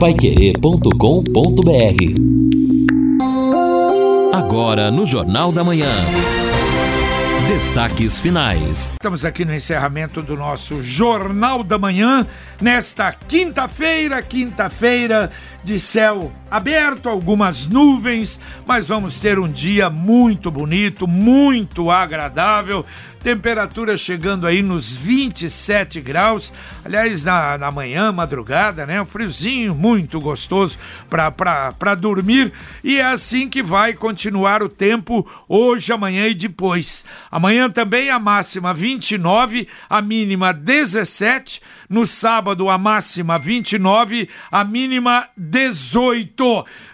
paiquerê.com.br Agora no Jornal da Manhã. Destaques finais. Estamos aqui no encerramento do nosso Jornal da Manhã, nesta quinta-feira, quinta-feira de céu aberto, algumas nuvens, mas vamos ter um dia muito bonito, muito agradável. Temperatura chegando aí nos 27 graus. Aliás, na, na manhã, madrugada, né? Um friozinho muito gostoso para dormir. E é assim que vai continuar o tempo hoje, amanhã e depois. Amanhã também a máxima 29, a mínima 17. No sábado, a máxima 29, a mínima 18.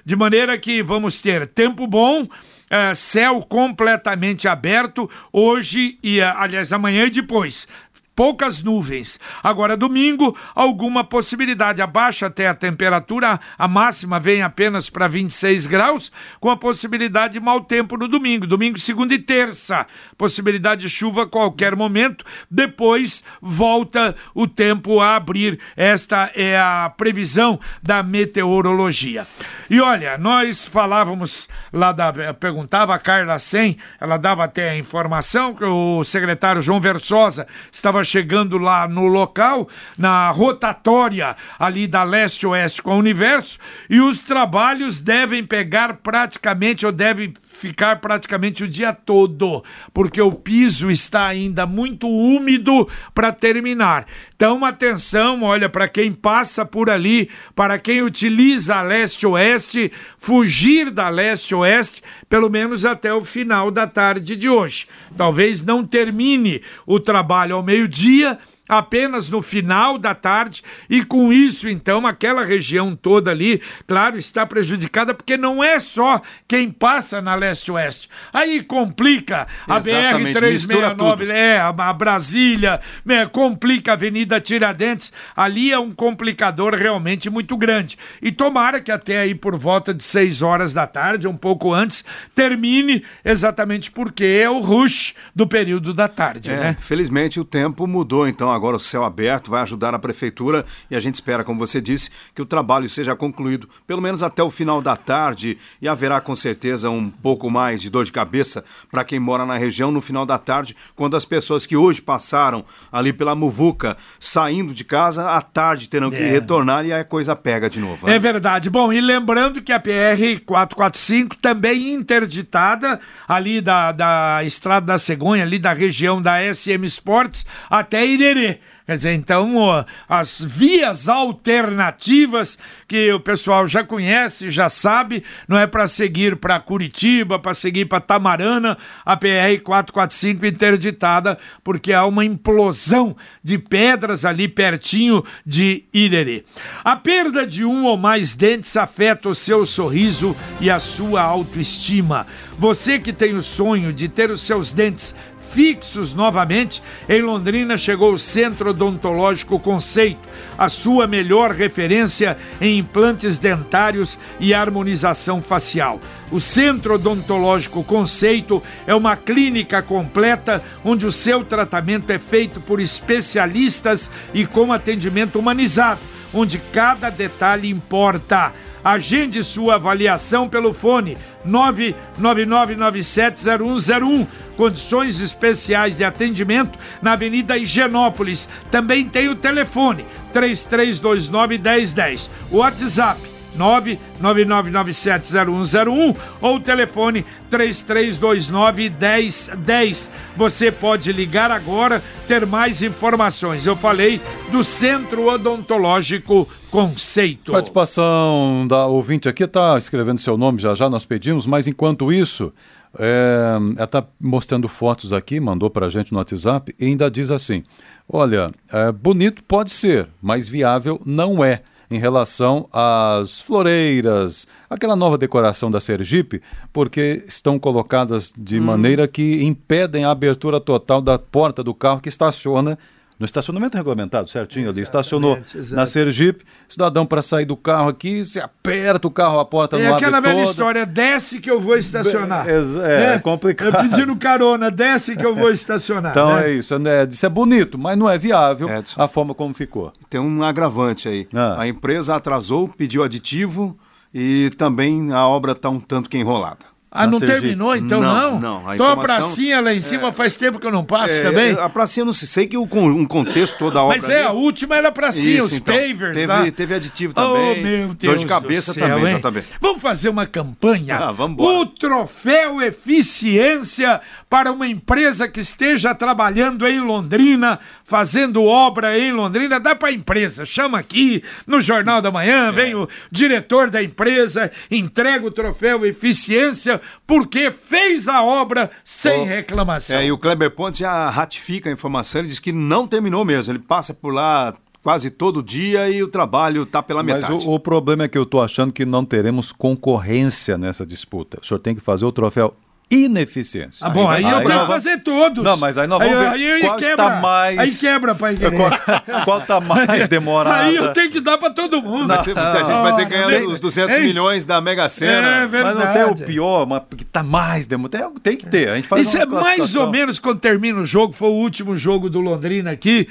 De maneira que vamos ter tempo bom. É, céu completamente aberto hoje e, aliás, amanhã e depois poucas nuvens. Agora, domingo, alguma possibilidade. Abaixa até a temperatura, a máxima vem apenas para 26 graus, com a possibilidade de mau tempo no domingo. Domingo, segunda e terça. Possibilidade de chuva a qualquer momento. Depois volta o tempo a abrir. Esta é a previsão da meteorologia. E olha, nós falávamos lá da. Perguntava a Carla Sen, ela dava até a informação que o secretário João Versosa estava chegando lá no local, na rotatória ali da leste-oeste com o universo, e os trabalhos devem pegar praticamente, ou devem ficar praticamente o dia todo, porque o piso está ainda muito úmido para terminar. Então, atenção, olha, para quem passa por ali, para quem utiliza a leste-oeste, fugir da leste-oeste, pelo menos até o final da tarde de hoje. Talvez não termine o trabalho ao meio-dia apenas no final da tarde e com isso então aquela região toda ali, claro, está prejudicada porque não é só quem passa na leste-oeste. Aí complica a BR 369, é, a, a Brasília, né, complica a Avenida Tiradentes, ali é um complicador realmente muito grande. E tomara que até aí por volta de 6 horas da tarde, um pouco antes, termine exatamente porque é o rush do período da tarde, é, né? Felizmente o tempo mudou então agora o céu aberto, vai ajudar a prefeitura e a gente espera, como você disse, que o trabalho seja concluído pelo menos até o final da tarde e haverá com certeza um pouco mais de dor de cabeça para quem mora na região no final da tarde, quando as pessoas que hoje passaram ali pela Muvuca saindo de casa, à tarde terão que é. retornar e a coisa pega de novo. Né? É verdade. Bom, e lembrando que a PR 445 também interditada ali da, da Estrada da Cegonha, ali da região da SM Sports até Irerê. Quer dizer, então, as vias alternativas que o pessoal já conhece, já sabe, não é para seguir para Curitiba, para seguir para Tamarana, a PR 445 interditada, porque há uma implosão de pedras ali pertinho de Irerê. A perda de um ou mais dentes afeta o seu sorriso e a sua autoestima. Você que tem o sonho de ter os seus dentes fixos novamente, em Londrina chegou o Centro Odontológico Conceito, a sua melhor referência em implantes dentários e harmonização facial. O Centro Odontológico Conceito é uma clínica completa onde o seu tratamento é feito por especialistas e com atendimento humanizado, onde cada detalhe importa. Agende sua avaliação pelo fone 999970101. Condições especiais de atendimento na Avenida Higienópolis. Também tem o telefone 3329 1010. O WhatsApp 999970101 ou o telefone 3329 1010. Você pode ligar agora, ter mais informações. Eu falei do Centro Odontológico Conceito. Participação da ouvinte aqui está escrevendo seu nome já já, nós pedimos, mas enquanto isso, é, ela está mostrando fotos aqui, mandou para a gente no WhatsApp e ainda diz assim: olha, é, bonito pode ser, mas viável não é em relação às floreiras, aquela nova decoração da Sergipe, porque estão colocadas de hum. maneira que impedem a abertura total da porta do carro que estaciona no estacionamento regulamentado, certinho ali. Estacionou exato. na Sergipe, cidadão para sair do carro aqui, você aperta o carro, a porta É não abre aquela velha toda. história, desce que eu vou estacionar. É, é, é complicado. Eu pedindo carona, desce que eu vou estacionar. Então né? é isso, é, isso é bonito, mas não é viável Edson. a forma como ficou. Tem um agravante aí. Ah. A empresa atrasou, pediu aditivo e também a obra está um tanto que enrolada. Ah, não terminou então Não, não? não, a Então a pracinha lá em cima faz tempo que eu não passo É, também? A pracinha, não sei, sei que o, um contexto toda a obra. Mas é, ali- a última era a pracinha, Isso, os então. pavers teve, lá. Teve aditivo Oh, também. meu Deus Dor de cabeça do céu, também, hein? JB. Vamos fazer uma campanha. Ah, vamos embora. o troféu eficiência para uma empresa que esteja trabalhando em Londrina, fazendo obra em Londrina. Dá para a empresa, chama aqui no Jornal da É. Manhã, vem o diretor da empresa, entrega o troféu eficiência porque fez a obra sem Oh. reclamação. É, e o Kleber Pontes já ratifica a informação, ele diz que não terminou mesmo. Ele passa por lá quase todo dia e o trabalho está pela Mas metade. o, o problema é que eu estou achando que não teremos concorrência nessa disputa. O senhor tem que fazer o troféu ineficiência. Ah, bom, aí, vai eu tenho que fazer todos. Não, mas aí nós vamos ver aí qual quebra, está mais- Aí quebra, pai. Qual, qual tá mais demorada? Aí eu tenho que dar pra todo mundo. Ter- muita gente vai ter que ganhar os 200 hein? milhões da Mega Sena. É verdade. Mas não tem o pior, mas que tá mais demorado. Tem, tem que ter. A gente faz Isso é mais ou menos quando termina o jogo, foi o último jogo do Londrina aqui.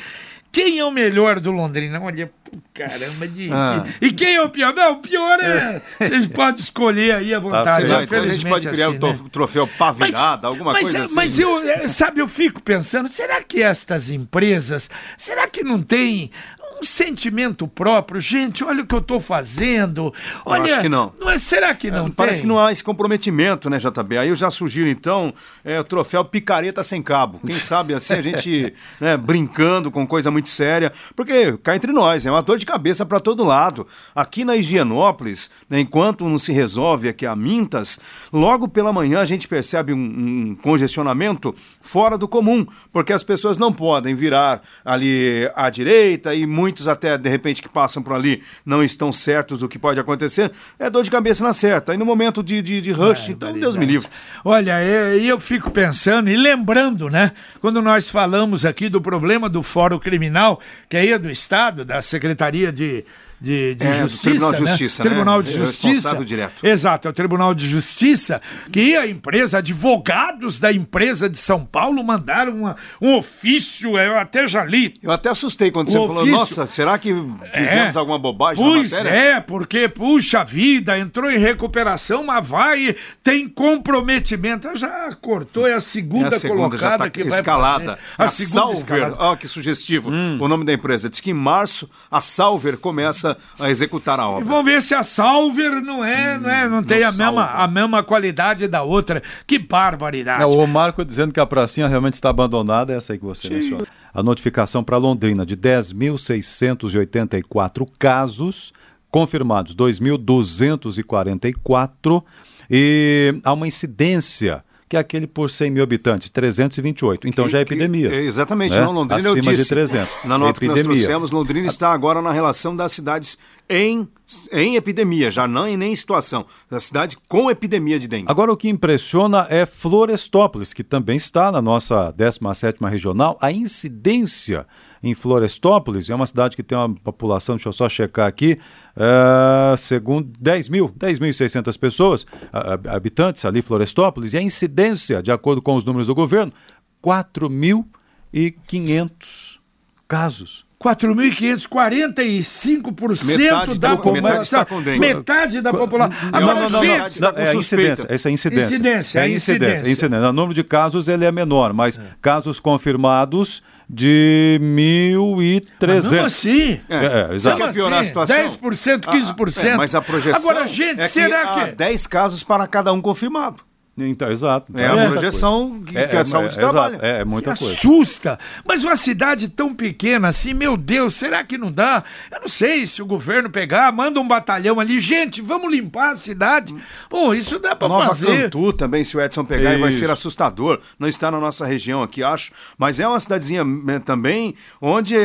Quem é o melhor do Londrina? Olha, caramba, de... Ah. E quem é o pior? Não, o pior é. Vocês podem escolher aí à vontade. Sei lá, então a gente pode criar assim, o né? troféu pá virada, alguma mas, coisa assim. Mas eu, é, sabe, eu fico pensando, será que estas empresas, será que não tem um sentimento próprio? Gente, olha o que eu estou fazendo. Olha, acho que não. é, será que não É, tem? Parece que não há esse comprometimento, né, JB? Aí eu já sugiro, então, é, o troféu picareta sem cabo. Quem sabe assim a gente né, brincando com coisa muito séria. Porque, cá entre nós, é uma dor de cabeça para todo lado. Aqui na Higienópolis, né, enquanto não se resolve aqui a Mintas, logo pela manhã a gente percebe um, um congestionamento fora do comum. Porque as pessoas não podem virar ali à direita e muitos até, de repente, que passam por ali não estão certos do que pode acontecer. É dor de cabeça na certa. Aí no momento de, de, de rush, então Deus me livre. Olha, eu, eu fico pensando e lembrando, né? Quando nós falamos aqui do problema do Fórum Criminal, que aí é do Estado, da Secretaria de, de, de É, Justiça. Tribunal de né? Justiça, né? Tribunal de É Justiça. responsável direto. Exato, é o Tribunal de Justiça, que a empresa, advogados da empresa de São Paulo mandaram uma- um ofício, eu até já li. Eu até assustei quando você O falou, ofício- nossa, será que fizemos É. alguma bobagem na Pois matéria? é, porque, puxa vida, entrou em recuperação, mas vai, tem comprometimento. Já cortou, é a segunda, É a segunda já colocada está que vai escalada. fazer. A, A segunda Salver, ó que sugestivo, Hum. o nome da empresa. Diz que em março a Salver começa a executar a E obra. vamos ver se a Salver não é, não, é, não tem a mesma, a mesma qualidade da outra. Que barbaridade. É, o Marco dizendo que a pracinha realmente está abandonada, é essa aí que você menciona. A notificação para Londrina de 10.684 casos, confirmados 2.244, e há uma incidência, que é aquele por 100 mil habitantes, 328. Então já é Que- epidemia. é, exatamente, né? não, Londrina eu Acima disse. de 300. Na nota que nós epidemia. trouxemos, Londrina está agora na relação das cidades em, em epidemia, já não em nem em situação. Da cidade com epidemia de dengue. Agora o que impressiona é Florestópolis, que também está na nossa 17ª regional. A incidência em Florestópolis, é uma cidade que tem uma população, deixa eu só checar aqui, é, segundo 10 mil, 10.600 pessoas, a- habitantes ali, Florestópolis, e a incidência, de acordo com os números do governo, 4.500 casos. 4.500, 45% Metade da população. metade. Metade da população. Não, Agora, não, não, gente, não, com é a incidência, essa é a incidência. Incidência, é a é incidência. incidência. é incidência. O número de casos ele é menor, mas casos confirmados de 1.300. Não assim. É, É, Você exato. quer piorar a assim, situação? 10%, 15%. Ah, é, mas a projeção Agora, gente, é será que que... 10 casos para cada um confirmado. Então, exato. É a muita projeção que- que a saúde exato, trabalha. É, é muita coisa. Assusta. Mas uma cidade tão pequena assim, meu Deus, será que não dá? Eu não sei se o governo pegar, manda um batalhão ali. Gente, vamos limpar a cidade. Pô, isso dá pra Nova fazer. Cantu também, se o Edson pegar, vai Isso. ser assustador. Não está na nossa região aqui, acho. Mas é uma cidadezinha também, onde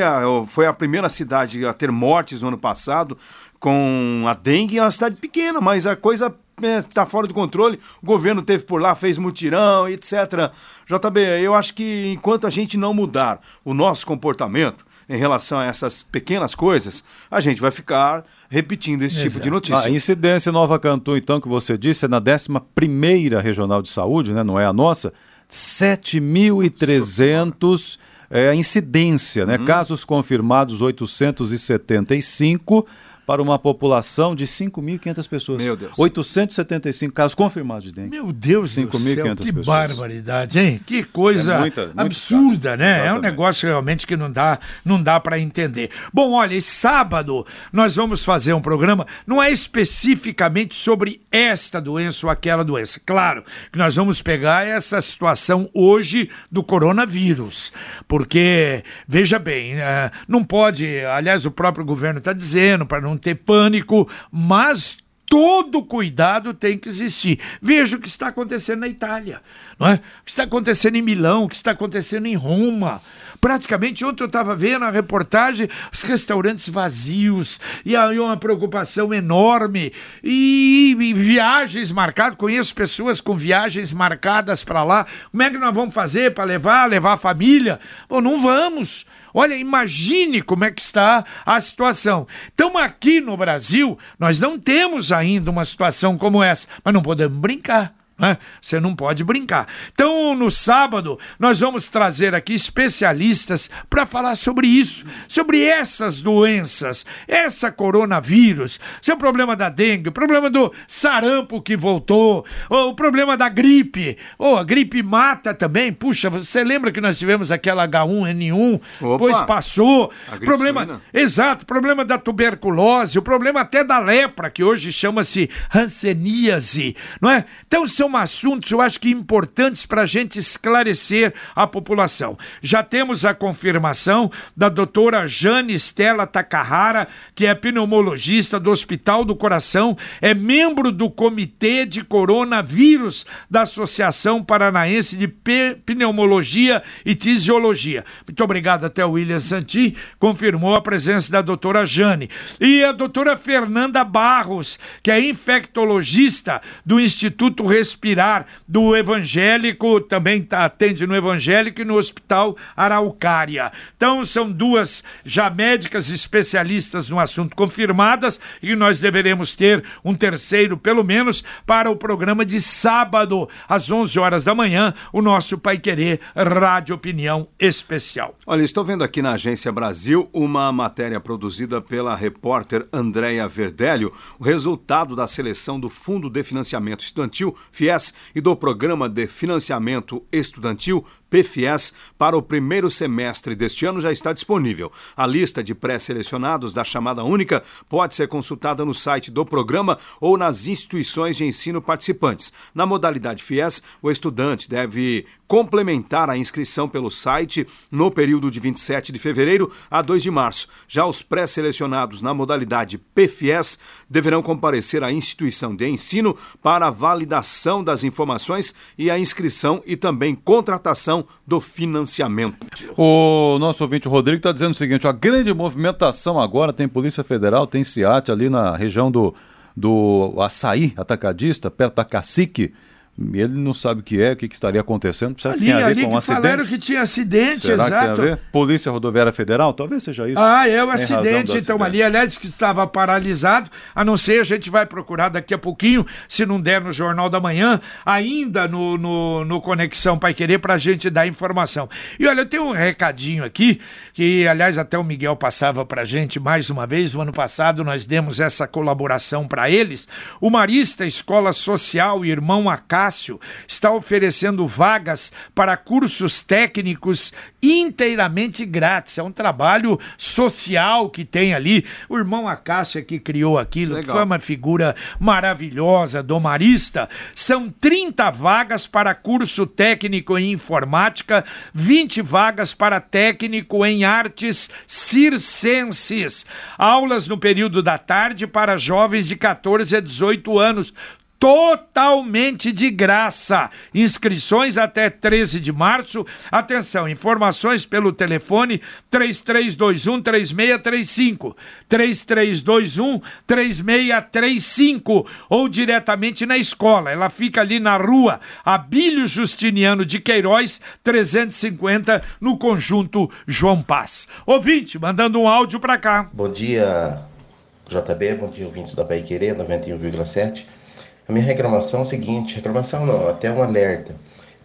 foi a primeira cidade a ter mortes no ano passado com a dengue. É uma cidade pequena, mas a coisa está fora de controle, o governo teve por lá, fez mutirão, etc. JB, eu acho que enquanto a gente não mudar o nosso comportamento em relação a essas pequenas coisas, a gente vai ficar repetindo esse Exato. tipo de notícia. A incidência Nova Cantu, então, que você disse, é na 11ª Regional de Saúde, né? não é a nossa, 7.300 é, incidência, né? Uhum. Casos confirmados 875 para uma população de 5.500 pessoas. Meu Deus. 875 casos confirmados de dengue. Meu Deus 5 do céu, que pessoas. barbaridade, hein? Que coisa é muita, absurda, né? Exatamente. É um negócio realmente que não dá, não dá para entender. Bom, olha, sábado nós vamos fazer um programa, não é especificamente sobre esta doença ou aquela doença. Claro que nós vamos pegar essa situação hoje do coronavírus, porque, veja bem, eh, não pode, aliás, o próprio governo está dizendo para não ter pânico, mas todo cuidado tem que existir. Veja o que está acontecendo na Itália, não é? O que está acontecendo em Milão, o que está acontecendo em Roma. Praticamente ontem eu estava vendo a reportagem, os restaurantes vazios, e aí uma preocupação enorme, e, e viagens marcadas, conheço pessoas com viagens marcadas para lá. Como é que nós vamos fazer para levar, levar a família? Bom, não vamos. Olha, imagine como é que está a situação. Então, aqui no Brasil, nós não temos ainda uma situação como essa, mas não podemos brincar. Né? Você não pode brincar. Então, no sábado, nós vamos trazer aqui especialistas para falar sobre isso, sobre essas doenças, essa coronavírus, seu problema da dengue, o problema do sarampo que voltou, o problema da gripe. Oh, a gripe mata também. Puxa, você lembra que nós tivemos aquela H1N1, Opa, depois passou. Problema, suína. exato, problema da tuberculose, o problema até da lepra, que hoje chama-se hanseníase, não é? Então são assuntos, eu acho que importantes para a gente esclarecer a população. Já temos a confirmação da doutora Jane Stella Takahara, que é pneumologista do Hospital do Coração, é membro do Comitê de Coronavírus da Associação Paranaense de Pneumologia e Tisiologia. Muito obrigado até o William Santi, confirmou a presença da doutora Jane. E a doutora Fernanda Barros, que é infectologista do Instituto Respirador Respirar, do evangélico, também tá, atende no evangélico e no Hospital Araucária. Então, são duas já médicas especialistas no assunto confirmadas e nós deveremos ter um terceiro, pelo menos, para o programa de sábado, às 11 horas da manhã, o nosso Pai Querer Rádio Opinião Especial. Olha, estou vendo aqui na Agência Brasil uma matéria produzida pela repórter Andréia Verdelho, o resultado da seleção do Fundo de Financiamento Estudantil, FIES e do Programa de Financiamento Estudantil PFS para o primeiro semestre deste ano já está disponível. A lista de pré-selecionados da chamada única pode ser consultada no site do programa ou nas instituições de ensino participantes. Na modalidade FIES, o estudante deve complementar a inscrição pelo site no período de 27 de fevereiro a 2 de março. Já os pré-selecionados na modalidade PFIES deverão comparecer à instituição de ensino para a validação das informações e a inscrição e também contratação do financiamento. O nosso ouvinte Rodrigo está dizendo o seguinte: a grande movimentação agora tem Polícia Federal, tem SIAT ali na região do, do Açaí, atacadista, perto da Cacique ele não sabe o que é, o que, que estaria acontecendo. Será ali, que tem a ver com um acidente? falaram que tinha acidente, Será exato. Que tem a ver? Polícia Rodoviária Federal? Talvez seja isso. Ah, é o acidente, então, acidente. ali. Aliás, que estava paralisado, a não ser, a gente vai procurar daqui a pouquinho, se não der no Jornal da Manhã, ainda no, no, no Conexão Pai Querer, para a gente dar informação. E olha, eu tenho um recadinho aqui, que aliás até o Miguel passava para a gente mais uma vez, no ano passado nós demos essa colaboração para eles. O Marista Escola Social Irmão Acácio está oferecendo vagas para cursos técnicos inteiramente grátis. É um trabalho social que tem ali. O irmão Acácio que criou aquilo, Legal. foi uma figura maravilhosa, domarista. São 30 vagas para curso técnico em informática, 20 vagas para técnico em artes circenses. Aulas no período da tarde para jovens de 14 a 18 anos totalmente de graça. Inscrições até 13 de março. Atenção, informações pelo telefone 3321 3635, 3321 3635 ou diretamente na escola. Ela fica ali na rua Abílio Justiniano de Queiroz, 350, no conjunto João Paz. Ouvinte, mandando um áudio para cá. Bom dia, JB, bom dia, ouvintes da Pai Querer, 91,7. A minha reclamação é o seguinte, reclamação não, até um alerta.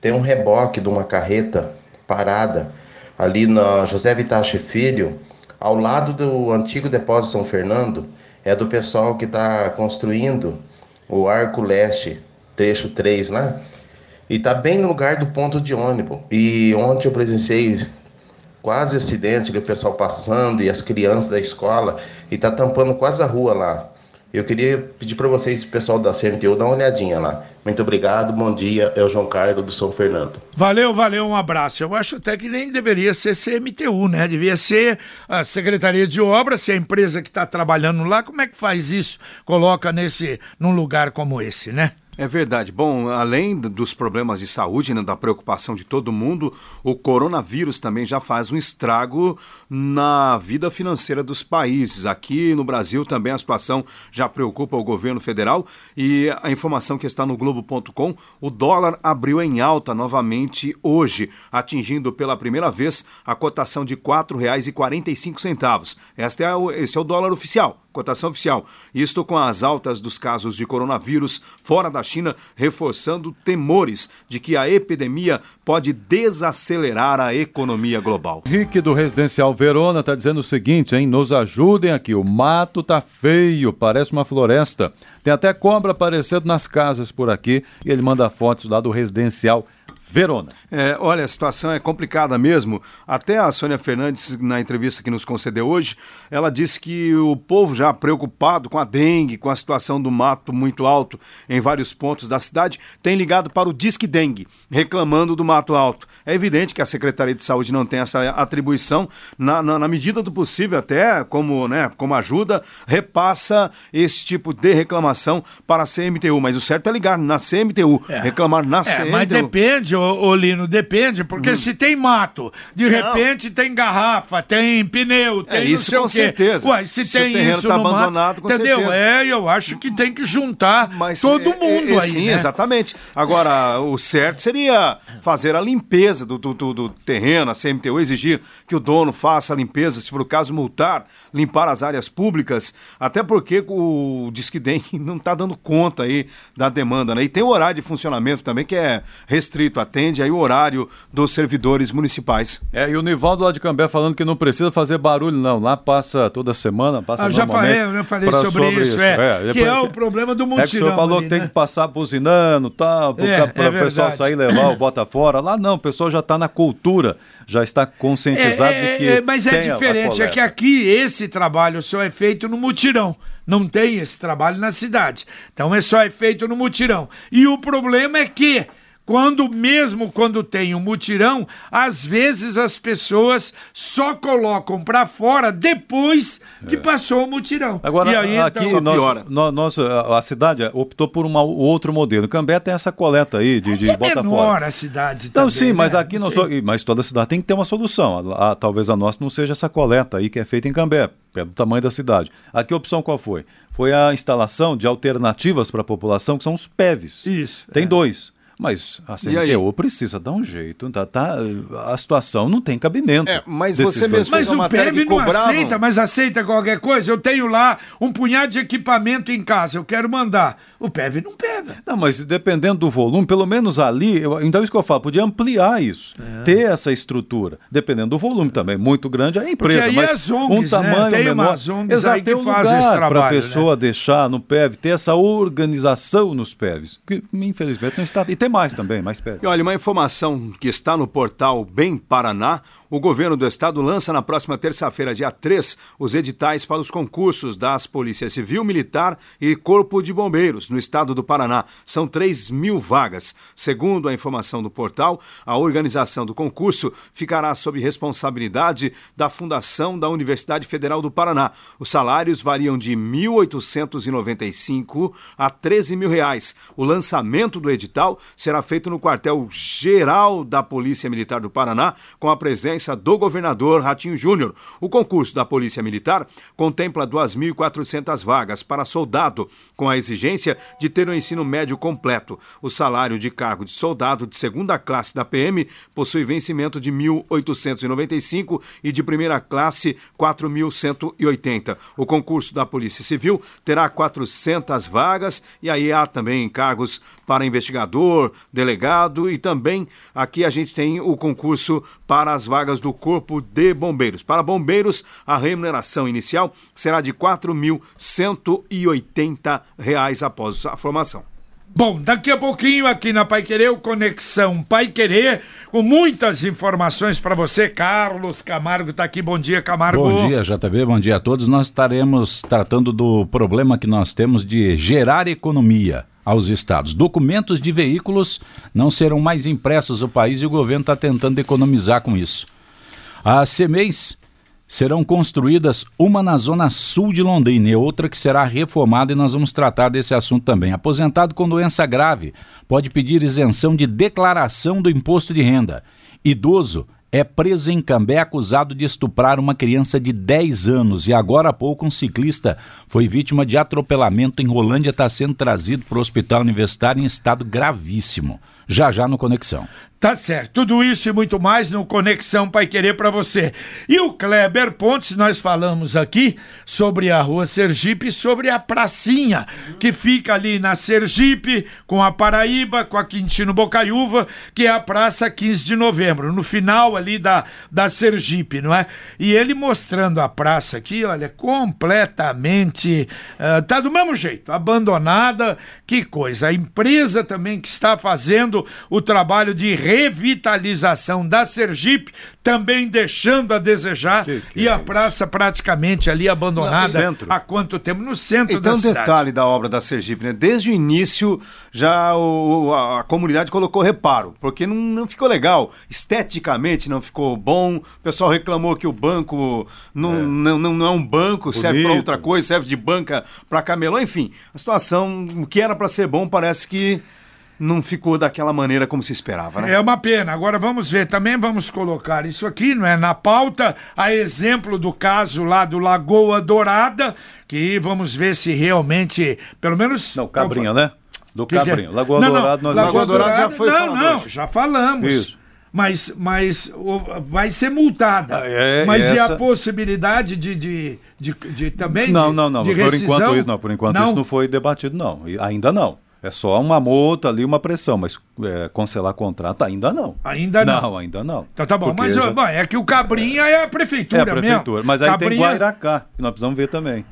Tem um reboque de uma carreta parada ali na José Vitache Filho, ao lado do antigo depósito São Fernando, é do pessoal que está construindo o Arco Leste, trecho 3 lá, e está bem no lugar do ponto de ônibus. E ontem eu presenciei quase acidente, o pessoal passando e as crianças da escola, e está tampando quase a rua lá. Eu queria pedir para vocês, pessoal da CMTU, dar uma olhadinha lá. Muito obrigado, bom dia. É o João Carlos do São Fernando. Valeu, valeu, um abraço. Eu acho até que nem deveria ser CMTU, né? Devia ser a Secretaria de Obras, se a empresa que está trabalhando lá, como é que faz isso? Coloca nesse, num lugar como esse, né? É verdade. Bom, além dos problemas de saúde, né, da preocupação de todo mundo, o coronavírus também já faz um estrago na vida financeira dos países. Aqui no Brasil também a situação já preocupa o governo federal e a informação que está no Globo.com, o dólar abriu em alta novamente hoje, atingindo pela primeira vez a cotação de R$ 4,45. Este é o, este é o dólar oficial cotação oficial. Isto com as altas dos casos de coronavírus fora da China, reforçando temores de que a epidemia pode desacelerar a economia global. Rick do Residencial Verona está dizendo o seguinte, hein? Nos ajudem aqui, o mato tá feio, parece uma floresta. Tem até cobra aparecendo nas casas por aqui e ele manda fotos lá do Residencial Verona. É, olha, a situação é complicada mesmo. Até a Sônia Fernandes, na entrevista que nos concedeu hoje, ela disse que o povo já preocupado com a dengue, com a situação do mato muito alto em vários pontos da cidade, tem ligado para o Disque Dengue, reclamando do mato alto. É evidente que a Secretaria de Saúde não tem essa atribuição, na, na, na medida do possível, até como, né, como ajuda, repassa esse tipo de reclamação para a CMTU. Mas o certo é ligar na CMTU, é. reclamar na é, CMTU. Mas depende, ô, ô Lino, depende, porque hum. se tem mato, de não. repente tem garrafa, tem pneu, tem é, isso com certeza. Ué, se, se tem isso tá no mato, entendeu? Certeza. É, eu acho que tem que juntar Mas, todo é, mundo é, aí, Sim, né? exatamente. Agora, o certo seria fazer a limpeza do, do, do, do terreno, a CMTU exigir que o dono faça a limpeza, se for o caso, multar, limpar as áreas públicas, até porque o Disque não está dando conta aí da demanda, né? E tem o horário de funcionamento também que é restrito, atende aí o horário dos servidores municipais. É, e o Nivaldo lá de Cambé falando que não precisa fazer barulho, não. Lá passa toda semana, passa ah, já falei, eu já falei sobre, sobre, isso, isso. É, é, que é o problema do mutirão. É que o senhor falou ali, que tem né? que passar buzinando tal, para é, é o pessoal sair e levar o bota fora. Lá não, o pessoal já está na cultura, já está conscientizado é, de que. É, mas é diferente, é que aqui esse trabalho só é feito no mutirão. Não tem esse trabalho na cidade. Então é só é feito no mutirão. E o problema é que quando mesmo quando tem um mutirão, às vezes as pessoas só colocam para fora depois que é. passou o mutirão. Agora e aí, aqui então, nós, nós, a cidade optou por uma, outro modelo. Cambé tem essa coleta aí de, de é bota menor fora. a cidade. Então sim, mas né? aqui nós, mas toda cidade tem que ter uma solução. A, a, talvez a nossa não seja essa coleta aí que é feita em Cambé, pelo tamanho da cidade. Aqui a opção qual foi? Foi a instalação de alternativas para a população, que são os PEVs. Isso. Tem é. dois. Mas a CMTU precisa dar um jeito, tá, tá, a situação não tem cabimento. É, mas você mesmo Mas o PEV não aceita, mas aceita qualquer coisa. Eu tenho lá um punhado de equipamento em casa, eu quero mandar. O PEV não pega. Não, mas dependendo do volume, pelo menos ali, eu, então isso que eu falo, podia ampliar isso, é. ter essa estrutura, dependendo do volume também, muito grande a empresa, Porque aí mas as ONGs, um né? tamanho né? tem menor, umas ONGs exato, aí que um fazem esse trabalho, para a pessoa né? deixar no PEV, ter essa organização nos PEVs, que infelizmente não está. E tem mais também, mais perto. E olha, uma informação que está no portal Bem Paraná, O governo do estado lança na próxima terça-feira, dia 3, os editais para os concursos das Polícia Civil, Militar e Corpo de Bombeiros no estado do Paraná. São 3 mil vagas. Segundo a informação do portal, a organização do concurso ficará sob responsabilidade da Fundação da Universidade Federal do Paraná. Os salários variam de R$ 1.895 a 13 mil reais. O lançamento do edital será feito no quartel-geral da Polícia Militar do Paraná, com a presença do governador Ratinho Júnior. O concurso da Polícia Militar contempla 2.400 vagas para soldado, com a exigência de ter o um ensino médio completo. O salário de cargo de soldado de segunda classe da PM possui vencimento de 1.895 e de primeira classe 4.180. O concurso da Polícia Civil terá 400 vagas e aí há também cargos para investigador, delegado e também aqui a gente tem o concurso para as vagas do Corpo de Bombeiros. Para bombeiros, a remuneração inicial será de R$ 4.180 após a formação. Bom, daqui a pouquinho aqui na Pai Querer, o Conexão Pai Querer, com muitas informações para você. Carlos Camargo está aqui. Bom dia, Camargo. Bom dia, JB. Bom dia a todos. Nós estaremos tratando do problema que nós temos de gerar economia aos estados. Documentos de veículos não serão mais impressos no país e o governo está tentando economizar com isso. As CMEs serão construídas uma na zona sul de Londrina e outra que será reformada e nós vamos tratar desse assunto também. Aposentado com doença grave pode pedir isenção de declaração do imposto de renda. Idoso é preso em Cambé acusado de estuprar uma criança de 10 anos e agora há pouco um ciclista foi vítima de atropelamento em Rolândia está sendo trazido para o hospital universitário em estado gravíssimo. Já já no Conexão. Tá certo. Tudo isso e muito mais no Conexão Pai Querer para você. E o Kleber Pontes, nós falamos aqui sobre a Rua Sergipe, sobre a pracinha que fica ali na Sergipe, com a Paraíba, com a Quintino Bocaiúva, que é a Praça 15 de Novembro, no final ali da, da Sergipe, não é? E ele mostrando a praça aqui, olha, completamente. Uh, tá do mesmo jeito, abandonada. Que coisa. A empresa também que está fazendo o trabalho de revitalização da Sergipe, também deixando a desejar, que que e é a praça praticamente ali abandonada há quanto tempo? No centro então, da cidade. Então, detalhe da obra da Sergipe, né? Desde o início, já o, a, a, comunidade colocou reparo, porque não, não ficou legal, esteticamente não ficou bom, o pessoal reclamou que o banco não é, não, não, não é um banco, Bonito. serve para outra coisa, serve de banca para camelô, enfim, a situação, o que era para ser bom, parece que não ficou daquela maneira como se esperava, né? É uma pena. Agora vamos ver, também vamos colocar isso aqui, não é? Na pauta, a exemplo do caso lá do Lagoa Dourada, que vamos ver se realmente, pelo menos. Não, Cabrinha, né? Do que Cabrinha. Que... Lagoa não, Dourada, nós Lagoa Dourada já foi Não, não, hoje. já falamos. Isso. Mas, mas vai ser multada. Ah, é, mas essa... e a possibilidade de, de, de, de também. Não, de, não, não. De por enquanto isso não. Por enquanto não. isso não foi debatido, não. Ainda não. É só uma multa ali, uma pressão, mas é, cancelar contrato ainda não. Ainda não? Não, ainda não. Então tá bom, mas já... bom, é que o Cabrinha é a prefeitura mesmo. É a prefeitura, mesmo. mas aí Cabrinha... tem Guairacá, que nós precisamos ver também.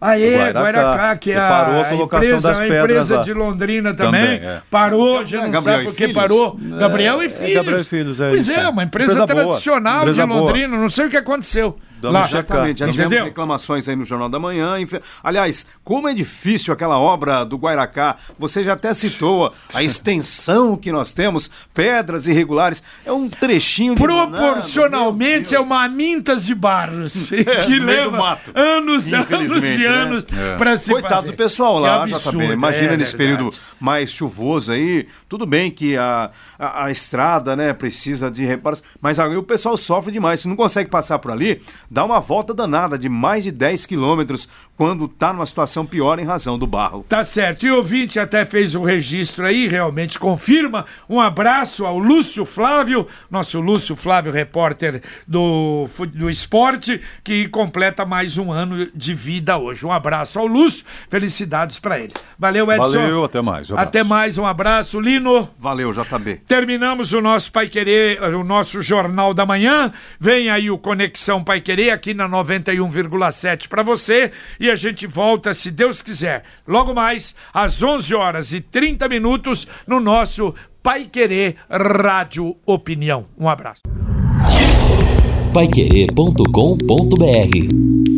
Aê, Guairacá, Guairacá que, é a, parou a colocação empresa, das pedras a empresa lá. de Londrina também, também é. parou, a gente não Gabriel sabe por que parou. Gabriel e Filhos. É, Gabriel e Filhos, é Pois é, uma empresa, empresa tradicional empresa de Londrina, boa. não sei o que aconteceu. Lá. Exatamente, já tivemos Entendeu? reclamações aí no Jornal da Manhã. Aliás, como é difícil aquela obra do Guairacá. Você já até citou a extensão que nós temos, pedras irregulares. É um trechinho de Proporcionalmente é uma mintas de barros é, que leva anos, e anos e né? anos é. para se Coitado fazer. do pessoal lá, já tá Imagina é, nesse período mais chuvoso aí. Tudo bem que a, a, a estrada, né, precisa de reparos, mas aí o pessoal sofre demais. Se não consegue passar por ali, dá uma volta danada de mais de 10 quilômetros quando está numa situação pior em razão do barro. Tá certo. E o ouvinte até fez um registro aí, realmente confirma. Um abraço ao Lúcio Flávio, nosso Lúcio Flávio, repórter do, do esporte, que completa mais um ano de vida hoje. Um abraço ao Lúcio, felicidades para ele. Valeu, Edson. Valeu, até mais. Um até mais, um abraço. Lino. Valeu, JB. Terminamos o nosso Pai Querer, o nosso Jornal da Manhã. Vem aí o Conexão Pai Querer aqui na 91,7 para você e a gente volta, se Deus quiser, logo mais às 11 horas e 30 minutos no nosso Pai Querer Rádio Opinião. Um abraço. paiquerê.com.br